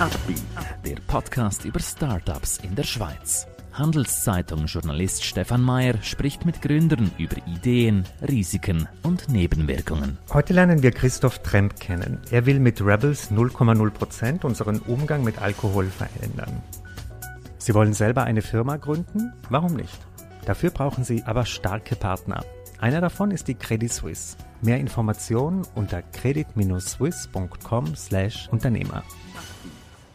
Upbeat, der Podcast über Startups in der Schweiz. Handelszeitung-Journalist Stefan Mayer spricht mit Gründern über Ideen, Risiken und Nebenwirkungen. Heute lernen wir Christoph Tremp kennen. Er will mit Rebels 0,0% unseren Umgang mit Alkohol verändern. Sie wollen selber eine Firma gründen? Warum nicht? Dafür brauchen Sie aber starke Partner. Einer davon ist die Credit Suisse. Mehr Informationen unter credit-swiss.com/Unternehmer.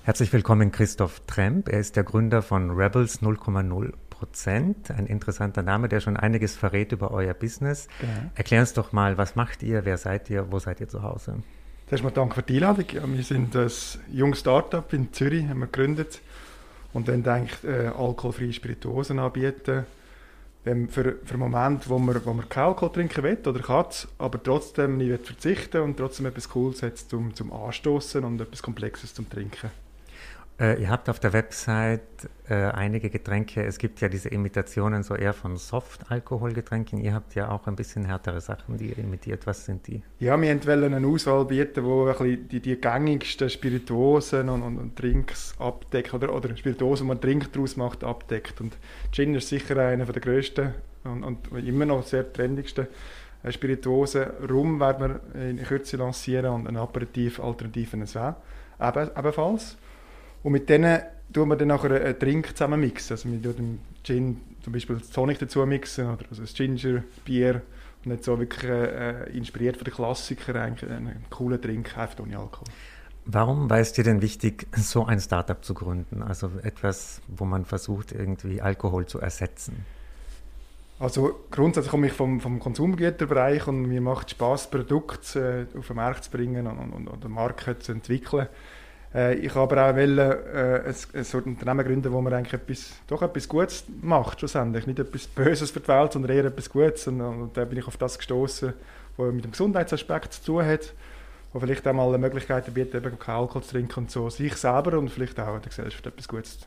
Herzlich willkommen Christoph Tremp. Er ist der Gründer von Rebels 0,0 Prozent. Ein interessanter Name, der schon einiges verrät über euer Business. Genau. Erklär uns doch mal, was macht ihr, wer seid ihr, wo seid ihr zu Hause? Zuerst mal danke für die Einladung. Wir sind ein junges Startup in Zürich, haben wir gegründet und dann eigentlich äh, alkoholfreie Spirituosen anbieten. Für, für einen Moment, wo man, wo man keinen Alkohol trinken will oder kann, aber trotzdem nicht verzichten und trotzdem etwas Cooles hat zum, zum Anstoßen und etwas Komplexes zum Trinken. Äh, ihr habt auf der Website äh, einige Getränke. Es gibt ja diese Imitationen so eher von Soft-Alkoholgetränken. Ihr habt ja auch ein bisschen härtere Sachen, die ihr imitiert. Was sind die? Ja, wir wollten eine Auswahl bieten, wo die, die gängigsten Spirituosen und, und, und Drinks abdeckt oder, oder Spirituosen, die man Trink daraus macht, abdeckt. Und Gin ist sicher einer der grössten und, und immer noch sehr trendigsten Spirituosen. Rum werden wir in Kürze lancieren und ein Aperitif Alternativen Eben, ebenfalls. Und mit denen tun wir dann nachher einen Drink zusammen mixen. Also wir tun dem Gin zum Beispiel das Tonic dazu mixen oder also das Ginger, Bier und nicht so wirklich äh, inspiriert von den Klassikern eigentlich einen coolen Drink, einfach ohne Alkohol. Warum war es dir denn wichtig, so ein Startup zu gründen? Also etwas, wo man versucht, irgendwie Alkohol zu ersetzen? Also grundsätzlich komme ich vom, vom Konsumgüterbereich und mir macht Spaß, Produkte äh, auf den Markt zu bringen und, und, und eine Marke zu entwickeln. Äh, ich habe aber auch wollen, äh, ein, ein Unternehmen gründen, wo man eigentlich etwas, doch etwas Gutes macht, schlussendlich. Nicht etwas Böses für die Welt, sondern eher etwas Gutes. Und, und da bin ich auf das gestoßen, was mit dem Gesundheitsaspekt zu tun hat, wo vielleicht auch mal eine Möglichkeit bietet, eben keinen Alkohol zu trinken und so. Sich selber und vielleicht auch der Gesellschaft etwas Gutes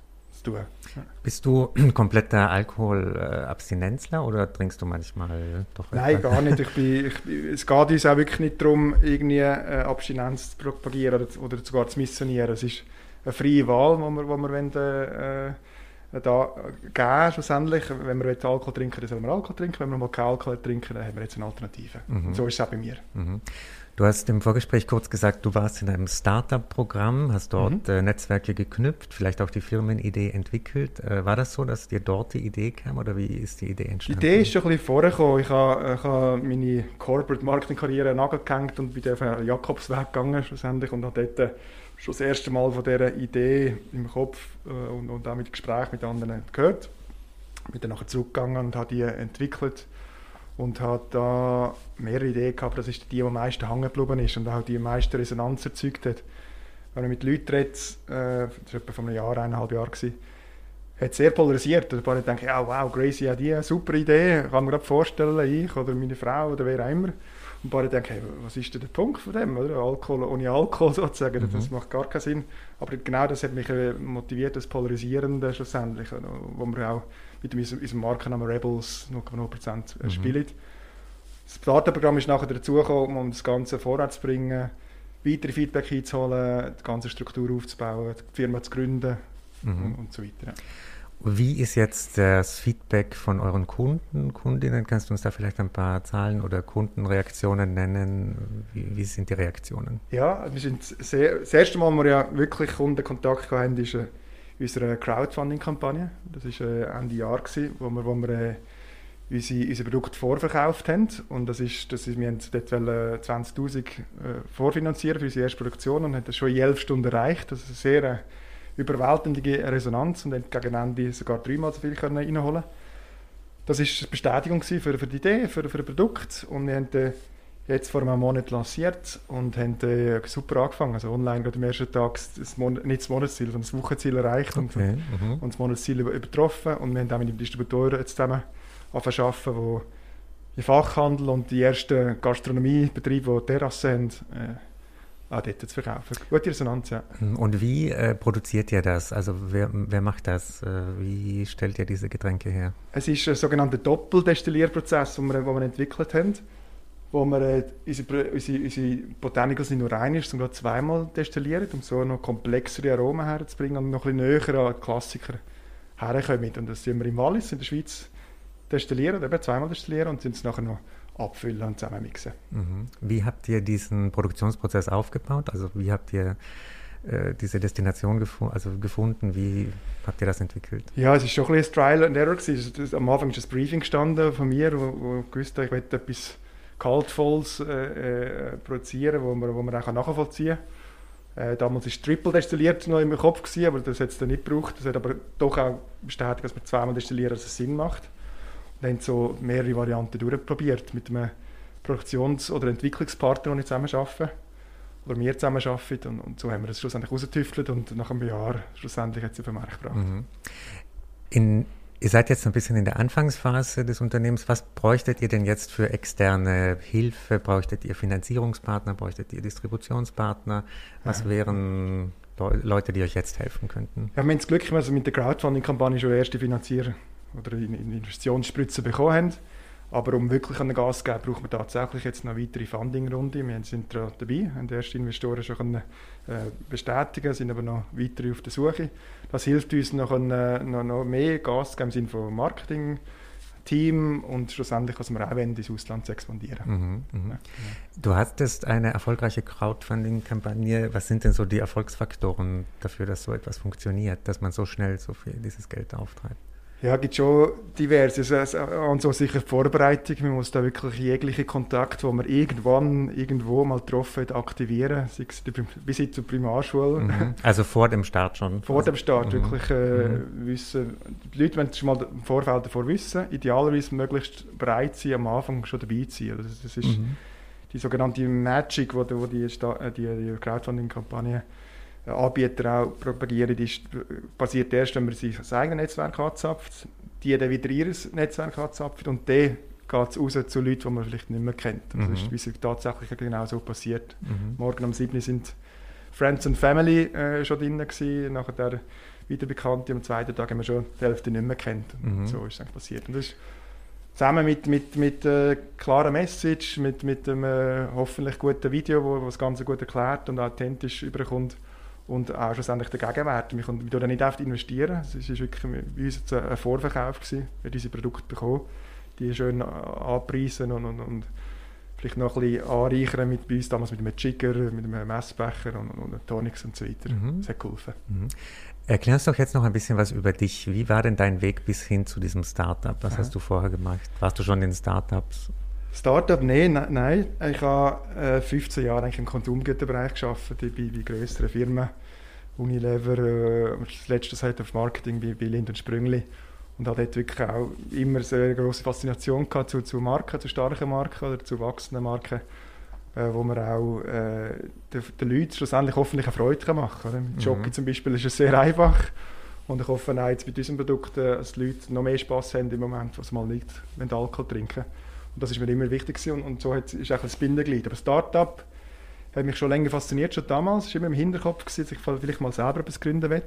Ja. Bist du kompletter Alkoholabstinenzler oder trinkst du manchmal doch Nein, gar nicht. Ich bin, ich, es geht uns auch wirklich nicht darum, irgendwie äh, Abstinenz zu propagieren oder, oder sogar zu missionieren. Es ist eine freie Wahl, die wir, die wir wollen, äh, da geben, schlussendlich. Wenn wir Alkohol trinken, dann sollen wir Alkohol trinken. Wenn wir mal keinen Alkohol trinken, dann haben wir jetzt eine Alternative. Mhm. So ist es auch bei mir. Mhm. Du hast im Vorgespräch kurz gesagt, du warst in einem Startup-Programm, hast dort mhm. äh, Netzwerke geknüpft, vielleicht auch die Firmenidee entwickelt. Äh, war das so, dass dir dort die Idee kam oder wie ist die Idee entstanden? Die Idee ist schon ein bisschen vorgekommen. Ich habe, ich habe meine Corporate-Marketing-Karriere nagegehängt und bin auf einen Jakobsweg gegangen schlussendlich und habe dort schon das erste Mal von dieser Idee im Kopf äh, und, und auch mit Gesprächen mit anderen gehört. Bin dann nachher zurückgegangen und habe die entwickelt und hat da mehrere Ideen gehabt, das ist die, die am meisten hängen geblieben ist und auch die am meisten Resonanz erzeugt hat. Wenn man mit Leuten redet, äh, das war etwa vor einem Jahr, eineinhalb Jahren, gewesen, hat sehr polarisiert. Ein paar denken, ja, wow, Gracie hat die super Idee, kann mir gerade vorstellen, ich oder meine Frau oder wer auch immer. Paar denken, hey, was ist denn der Punkt von dem? Oder? Alkohol ohne Alkohol sozusagen, mhm. das macht gar keinen Sinn. Aber genau das hat mich äh, motiviert, das Polarisierende schlussendlich, wo wir auch mit unserem Markennamen Rebels 0,0% mhm. spielen. Das Starterprogramm ist nachher dazugekommen, um das Ganze vorwärts zu bringen, weitere Feedback einzuholen, die ganze Struktur aufzubauen, die Firma zu gründen mhm. und, und, so weiter. Wie ist jetzt das Feedback von euren Kunden, Kundinnen? Kannst du uns da vielleicht ein paar Zahlen oder Kundenreaktionen nennen? Wie, wie sind die Reaktionen? Ja, wir sind sehr, das erste Mal, wo wir ja wirklich Kundenkontakt hatten, ist unserer Crowdfunding-Kampagne. Das war äh, Ende Jahr, gewesen, wo wir, wo wir äh, unsere, unser Produkt vorverkauft haben. Und das ist, das ist, wir haben dort 20'000 äh, vorfinanzieren für unsere erste Produktion und haben das schon in elf Stunden erreicht. Das ist sehr äh, überwältigende Resonanz und haben gegen Ende sogar dreimal so viel können reinholen Das war eine Bestätigung für, für die Idee, für, für das Produkt. Und wir haben jetzt vor einem Monat lanciert und haben äh, super angefangen. Also online gerade am ersten Tag das Mon nicht das Monatsziel, sondern das Wochenziel erreicht okay. und, mhm. und das Monatsziel übertroffen. Und wir haben auch mit dem Distributor jetzt zusammen arbeiten, wo die Fachhandel und die ersten Gastronomiebetriebe, die Terrassen haben, äh, auch dort zu verkaufen. Gute Resonanz, ja. Und wie äh, produziert ihr das? Also wer, wer macht das? Äh, wie stellt ihr diese Getränke her? Es ist ein sogenannter Doppeldestillierprozess, den wir, den wir entwickelt haben wo wir äh, unsere, unsere, unsere Botanicals nicht nur rein ist, sondern zweimal destillieren, um so noch komplexere Aromen herzubringen und noch ein bisschen näher an die Klassiker herkommen. Und das sind wir im Wallis in der Schweiz destillieren, eben zweimal destillieren und sind es nachher noch abfüllen und zusammenmixen. Mhm. Wie habt ihr diesen Produktionsprozess aufgebaut? Also wie habt ihr äh, diese Destination gefu also gefunden? Wie habt ihr das entwickelt? Ja, es ist schon ein bisschen Trial and Error. Gewesen. Am Anfang ist ein Briefing gestanden von mir, wo, wo ich wusste, ich möchte etwas Kaltvolles äh, äh, produzieren, wo man, wo man auch nachvollziehen kann. Äh, damals war Triple destilliert noch im Kopf, gewesen, aber das hat es dann nicht gebraucht. Das hat aber doch auch bestätigt, dass man zweimal destillieren, dass es Sinn macht. Wir haben so mehrere Varianten durchprobiert mit einem Produktions- oder Entwicklungspartner, den ich zusammen arbeite. Oder wir zusammen arbeiten. Und, und so haben wir das schlussendlich rausgetüftelt und nach einem Jahr schlussendlich es auf den Markt gebracht. Mhm. In, ihr seid jetzt ein bisschen in der Anfangsphase des Unternehmens. Was bräuchtet ihr denn jetzt für externe Hilfe? Bräuchtet ihr Finanzierungspartner? Bräuchtet ihr Distributionspartner? Was ja. wären Leute, die euch jetzt helfen könnten? Ja, wir haben das Glück, dass wir mit der Crowdfunding-Kampagne schon erste Finanzierer oder Investitionsspritzen bekommen haben. Aber um wirklich an Gas zu geben, braucht man tatsächlich jetzt noch weitere Funding-Runde. Wir sind da dabei, haben die ersten Investoren schon können, äh, bestätigen, sind aber noch weitere auf der Suche. Das hilft uns noch, äh, noch, noch mehr Gas zu geben im Sinne von Marketing, Team und schlussendlich, was wir auch wollen, ins Ausland zu expandieren. Mhm, mh. ja, Du hattest eine erfolgreiche Crowdfunding-Kampagne. Was sind denn so die Erfolgsfaktoren dafür, dass so etwas funktioniert, dass man so schnell so viel dieses Geld auftreibt? Ja, es gibt schon diverse. Also, und so sicher die Vorbereitung. Man muss da wirklich jegliche Kontakt, wo man irgendwann irgendwo mal getroffen hat, aktivieren. Sei es bis hin zur Primarschule. Mhm. Also vor dem Start schon? Vor dem Start. Mhm. Wirklich äh, mhm. wissen. Die Leute wollen schon mal im Vorfeld davor wissen. Idealerweise möglichst bereit sein, am Anfang schon dabei zu sein. Also das ist mhm. die sogenannte Magic, die die, die, die Crowdfunding-Kampagne Anbieter auch propagieren, ist, basiert erst, wenn man sich das eigene Netzwerk anzapft, die dann wieder ihr Netzwerk anzapft und dann geht es raus zu Leuten, die man vielleicht nicht mehr kennt. Das mhm. ist, wie es tatsächlich genau so passiert. Mhm. Morgen um 7 Uhr sind Friends and Family äh, schon drin gewesen, nachher der wieder Bekannte, am zweiten Tag haben wir schon die Hälfte nicht mehr kennt. Mhm. So ist es eigentlich passiert. Und das ist zusammen mit, mit, mit äh, klarer Message, mit, mit einem äh, hoffentlich guten Video, wo, wo das Ganze gut erklärt und authentisch überkommt, und auch schlussendlich der Gegenwert. Wir können da nicht oft investieren. Es war wirklich bei uns jetzt ein Vorverkauf, gewesen, wir diese Produkte bekommen, die schön anpreisen und, und, und vielleicht noch ein bisschen anreichern mit bei uns damals mit einem Jigger, mit einem Messbecher und, und, und Tonics und so weiter. Mhm. Das hat geholfen. Mhm. Erklär uns doch jetzt noch ein bisschen was über dich. Wie war denn dein Weg bis hin zu diesem Startup? Was ja. hast du vorher gemacht? Warst du schon in Startups? Startup, nein, ne, nein. Ich habe äh, 15 Jahre eigentlich im Konsumgüterbereich gearbeitet, bei, bei größeren Firmen. Unilever, äh, das letzte Zeit auf Marketing bei, bei Lind und Sprüngli. Und habe dort wirklich auch immer eine sehr grosse Faszination gehabt zu, zu Marken, zu starken Marken oder zu wachsenden Marken, äh, wo man auch äh, den, den Leuten schlussendlich hoffentlich eine Freude machen kann. Mit Jockey mhm. zum Beispiel ist es sehr einfach. Und ich hoffe auch jetzt mit unseren Produkten, dass die Leute noch mehr Spass haben im Moment, was mal nicht, wenn sie Alkohol trinken. Und das ist mir immer wichtig gewesen. Und, und so hat, ist auch ein Bindeglied. Aber Start-up hat mich schon länger fasziniert, schon damals. Es war immer im Hinterkopf, gewesen, dass ich vielleicht mal selber etwas gründen will.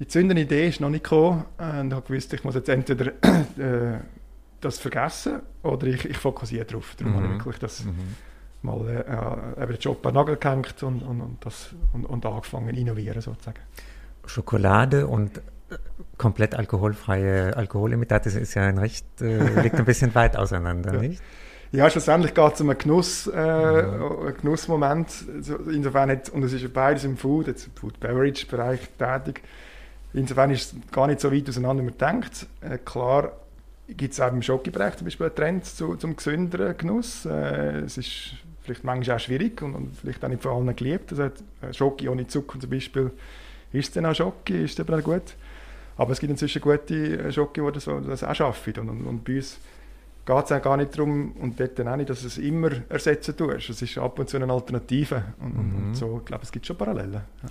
Die zündende Idee ist noch nicht gekommen. Und ich habe gewusst, ich muss jetzt entweder äh, das vergessen oder ich, ich fokussiere darauf. Darum mhm. habe ich wirklich das mhm. mal äh, eben den Job an den Nagel gehängt und, und, und, das, und, und angefangen zu innovieren sozusagen. Schokolade und komplett alkoholfreie Alkoholimitate ist ja ein recht, äh, liegt ein bisschen weit auseinander, ja. nicht? Ja, schlussendlich geht es um einen, Genuss, äh, einen Genussmoment. Insofern hat, und es ist beides im Food, jetzt im Food-Beverage-Bereich tätig. Insofern ist es gar nicht so weit auseinander, wie man denkt. Äh, klar gibt es auch im Schokibereich zum Beispiel einen Trend zu, zum gesünderen Genuss. Äh, es ist vielleicht manchmal auch schwierig und, und, vielleicht auch nicht von allen geliebt. Also, Schoki ohne Zucker zum Beispiel, ist es dann auch Schoki, ist es dann auch gut. Aber es gibt inzwischen gute äh, Schoki, die das, das auch schaffen. Und, und, und bei uns geht es auch gar nicht darum, und dort auch nicht, dass du es immer ersetzen tust. Es ist ab und zu eine Alternative. Und, mhm. und so, ich glaube, es gibt schon Parallelen. Ja.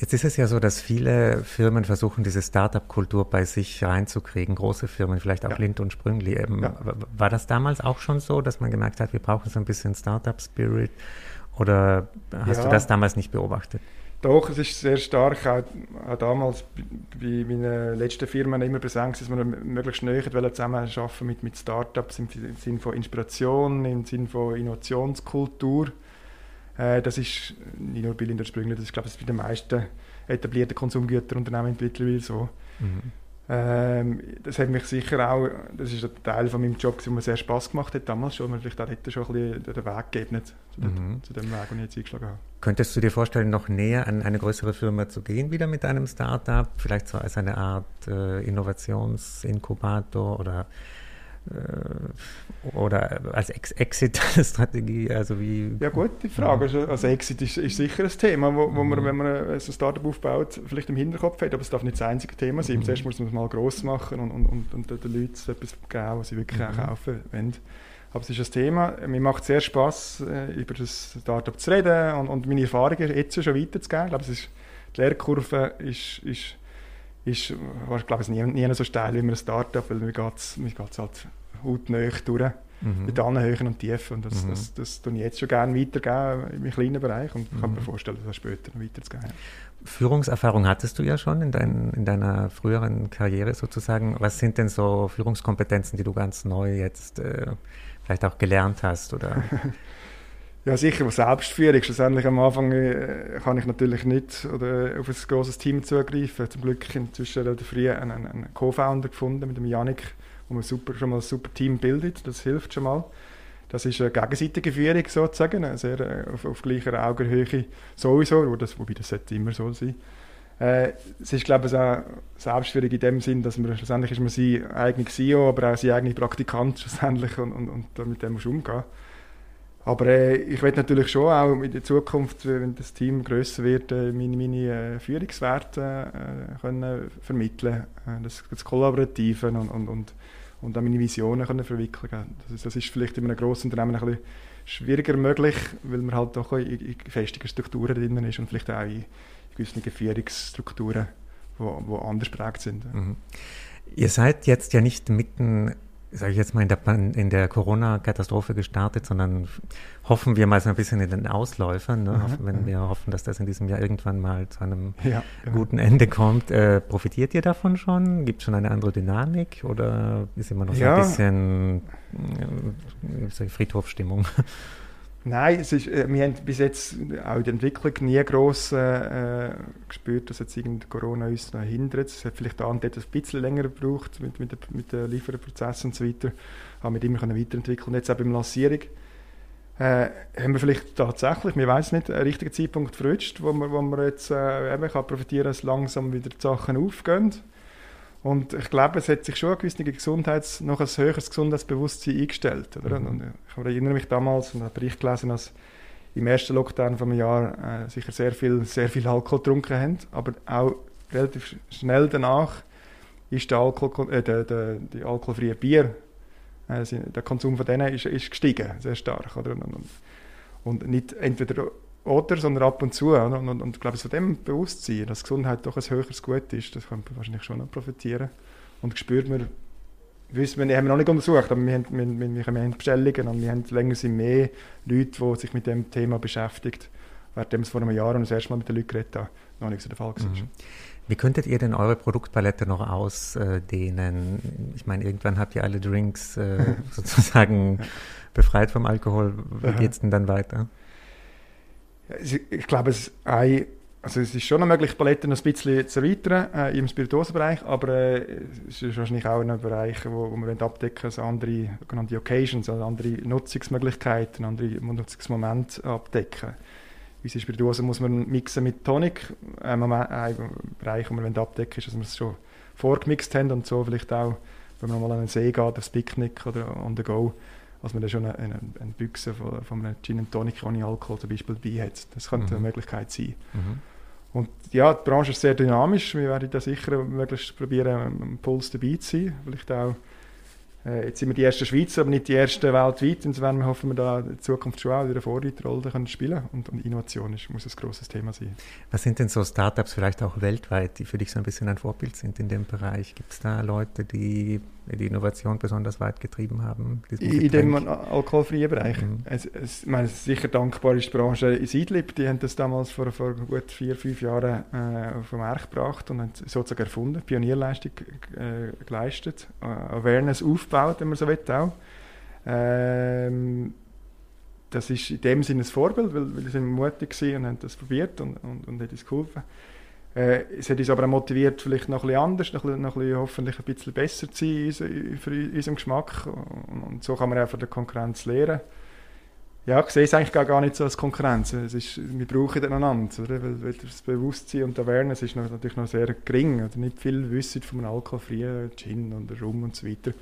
Jetzt ist es ja so, dass viele Firmen versuchen, diese Startup-Kultur bei sich reinzukriegen, große Firmen, vielleicht auch ja. Lind und Sprüngli. Ähm, ja. War das damals auch schon so, dass man gemerkt hat, wir brauchen so ein bisschen Startup-Spirit? Oder hast ja. du das damals nicht beobachtet? Doch, es ist sehr stark, auch, auch damals bei meinen letzten Firmen immer präsent, dass wir möglichst näher zusammenarbeiten mit, mit Startups im Sinne von Inspiration, im Sinne von Innovationskultur. Äh, das ist nicht nur bei Linder Sprüngler, das ist glaube ich bei den meisten etablierten Konsumgüterunternehmen mittlerweile so. Mhm. Ähm, das hat mich sicher auch, das ist ein Teil von meinem Job, der mir sehr Spass gemacht hat damals schon, man vielleicht auch dort schon ein bisschen den Weg gegeben zu, mhm. zu dem Weg, den ich jetzt eingeschlagen habe. Könntest du dir vorstellen, noch näher an eine größere Firma zu gehen, wieder mit einem Startup, vielleicht so als eine Art äh, Innovationsinkubator oder oder als Ex Exit-Strategie, also wie... Ja gut, die Frage, ja. also Exit ist, ist, sicher ein Thema, wo, wo man, mhm. wenn man ein Startup aufbaut, vielleicht im Hinterkopf hat, aber es darf nicht das einzige Thema sein. Mhm. Zuerst muss man es mal gross machen und, und, und, und den Leuten etwas geben, was sie wirklich mhm. kaufen wollen. Aber es ist ein Thema, mir macht sehr Spass, äh, über das Startup zu reden und, und meine Erfahrungen jetzt schon weiterzugeben. Ich glaube, es ist, die Lehrkurve ist, ist ist, ich glaube ich, nie, nie so steil wie ein Startup, weil mir geht es halt hautnah durch. Mhm. Mit allen Höhen und Tiefen. Und das, mhm. das, das, tue ich jetzt schon gerne weitergeben im kleinen Bereich und mhm. kann mir vorstellen, das später noch weiterzugeben. Führungserfahrung hattest du ja schon in, dein, in, deiner früheren Karriere sozusagen. Was sind denn so Führungskompetenzen, die du ganz neu jetzt äh, vielleicht auch gelernt hast? Oder? Ja, sicher, Selbstführung. Schlussendlich am Anfang äh, kann ich natürlich nicht oder auf ein großes Team zugreifen. Zum Glück inzwischen relativ früh einen, einen Co-Founder gefunden mit dem Janik, wo man super, schon mal ein super Team bildet. Das hilft schon mal. Das ist eine gegenseitige Führung sozusagen, sehr äh, auf, auf gleicher Augenhöhe sowieso, das, wobei das sollte immer so sein. Äh, es ist, glaube ich, auch Selbstführung in dem Sinn, dass man schlussendlich ist man sein eigener CEO, aber auch sein eigener Praktikant schlussendlich und, und, und mit dem muss umgehen. Aber äh, ich werde natürlich schon auch in der Zukunft, wenn das Team größer wird, äh, meine, meine äh, Führungswerte äh, können vermitteln, das, das Kollaborative und, und, und, und auch meine Visionen können verwickeln. Das, das ist vielleicht in einem grossen Unternehmen ein bisschen schwieriger möglich, weil man halt doch in, in festigen Strukturen drin ist und vielleicht auch in, gewissen Führungsstrukturen, die anders prägt sind. Mhm. Ihr seid jetzt ja nicht mitten sage ich jetzt mal, in der, in der Corona-Katastrophe gestartet, sondern hoffen wir mal so ein bisschen in den Ausläufern, ne? mhm, wenn wir hoffen, dass das in diesem Jahr irgendwann mal zu einem ja, genau. guten Ende kommt. Äh, profitiert ihr davon schon? Gibt es schon eine andere Dynamik oder ist immer noch so ja. ein bisschen äh, Friedhofstimmung? Nein, es ist, äh, wir haben bis jetzt auch in der Entwicklung nie gross äh, gespürt, dass jetzt irgendein Corona uns noch hindert. Es hat vielleicht da und dort ein bisschen länger gebraucht mit, mit, mit den Lieferprozessen und so weiter. Haben wir immer weiterentwickeln. Und jetzt auch beim Lancierung äh, haben wir vielleicht tatsächlich, wir weiß nicht, einen richtigen Zeitpunkt verrutscht, wo man, wo man jetzt äh, eben kann profitieren kann, dass langsam wieder die Sachen aufgehen. Und ich glaube, es hat sich schon ein gewisses Gesundheits-, noch ein höheres Gesundheitsbewusstsein eingestellt. Oder? Mhm. Und ich erinnere mich damals und habe Bericht gelesen, dass im ersten Lockdown vom Jahr äh, sicher sehr viel, sehr viel Alkohol getrunken haben, aber auch relativ schnell danach ist der, Alkohol, äh, der, der, die alkoholfreie Bier, äh, der Konsum von denen ist, ist gestiegen, sehr stark. Oder? Und, und nicht entweder oder, sondern ab und zu. Und, und, und ich glaube, von dem Bewusstsein, dass Gesundheit doch ein höheres Gut ist, das kann man wahrscheinlich schon noch profitieren. Und spürt man, wissen wir, haben wir noch nicht untersucht, aber wir haben, wir, wir, wir haben Bestellungen und wir haben länger sind mehr Leute, die sich mit dem Thema beschäftigen, während es vor einem Jahr und das erste Mal mit den Leuten geredet habe, noch nicht so der Fall war. Mhm. Wie könntet ihr denn eure Produktpalette noch ausdehnen? Ich meine, irgendwann habt ihr alle Drinks äh, sozusagen befreit vom Alkohol. Wie geht es denn dann weiter? Ich glaube, es, ein, also es ist schon möglich, Paletten ein bisschen zu erweitern äh, im Spirituosenbereich, aber äh, es ist wahrscheinlich auch ein Bereich, wo, wo wir abdecken also andere sogenannte Occasions, also andere Nutzungsmöglichkeiten, andere Nutzungsmomente abdecken. Unsere Spirituosen muss man mixen mit Tonic. Äh, ein Bereich, den wir abdecken, ist, dass wir es schon vorgemixt haben und so vielleicht auch, wenn man mal an den See geht, aufs Picknick oder on the go, als man dann schon eine, eine, eine Büchse von, von einem Gin and Tonic ohne Alkohol zum Beispiel dabei hat. Das könnte mhm. eine Möglichkeit sein. Mhm. Und ja, die Branche ist sehr dynamisch. Wir werden da sicher möglichst probieren, am Puls dabei zu sein. Vielleicht auch, äh, jetzt sind wir die ersten Schweizer, aber nicht die ersten weltweit. Insofern hoffen wir da in Zukunft schon auch wieder eine Vorreiterrolle können spielen und, und Innovation ist, muss ein grosses Thema sein. Was sind denn so Startups vielleicht auch weltweit, die für dich so ein bisschen ein Vorbild sind in dem Bereich? Gibt es da Leute, die die Innovation besonders weit getrieben haben? In dem alkoholfreien Bereich. Mhm. Es, es, ich meine, sicher dankbar ist die Branche in Idlib. Die haben das damals vor, vor gut vier, fünf Jahren äh, auf den Markt gebracht und haben sozusagen erfunden, Pionierleistung äh, geleistet, äh, Awareness aufgebaut, wenn man so will auch. Ähm, das ist in dem Sinne ein Vorbild, weil, weil sie mutig waren und haben das probiert und, und, und hat uns geholfen. Äh, es hat uns aber auch motiviert, vielleicht noch bisschen anders, noch, noch ein bisschen, hoffentlich ein bisschen besser zu sein für unseren Geschmack. Und, so kann man auch von der Konkurrenz lernen. Ja, ich sehe es eigentlich gar nicht so als Konkurrenz. Es ist, wir brauchen einander, oder? Weil, das Bewusstsein und die Awareness ist noch, natürlich noch sehr gering. Oder nicht viel wissen von einem alkoholfreien Gin und Rum und so weiter.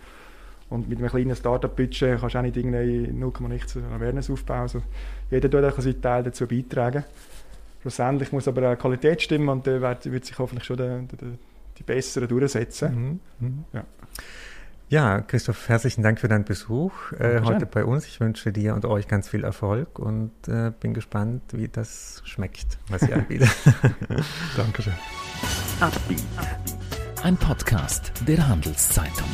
Und mit einem kleinen Startup-Budget kannst du auch nicht irgendwie 0,9 Awareness aufbauen. Also jeder tut auch seinen Teil dazu beitragen. Schlussendlich muss aber auch Qualität stimmen und dann wird, wird sich hoffentlich schon der, der, die Besseren durchsetzen. Mhm. Mhm. Ja. Ja, Christoph, herzlichen Dank für deinen Besuch äh, heute bei uns. Ich wünsche dir und euch ganz viel Erfolg und äh, bin gespannt, wie das schmeckt, was ihr anbietet. Dankeschön. Ein Podcast der Handelszeitung.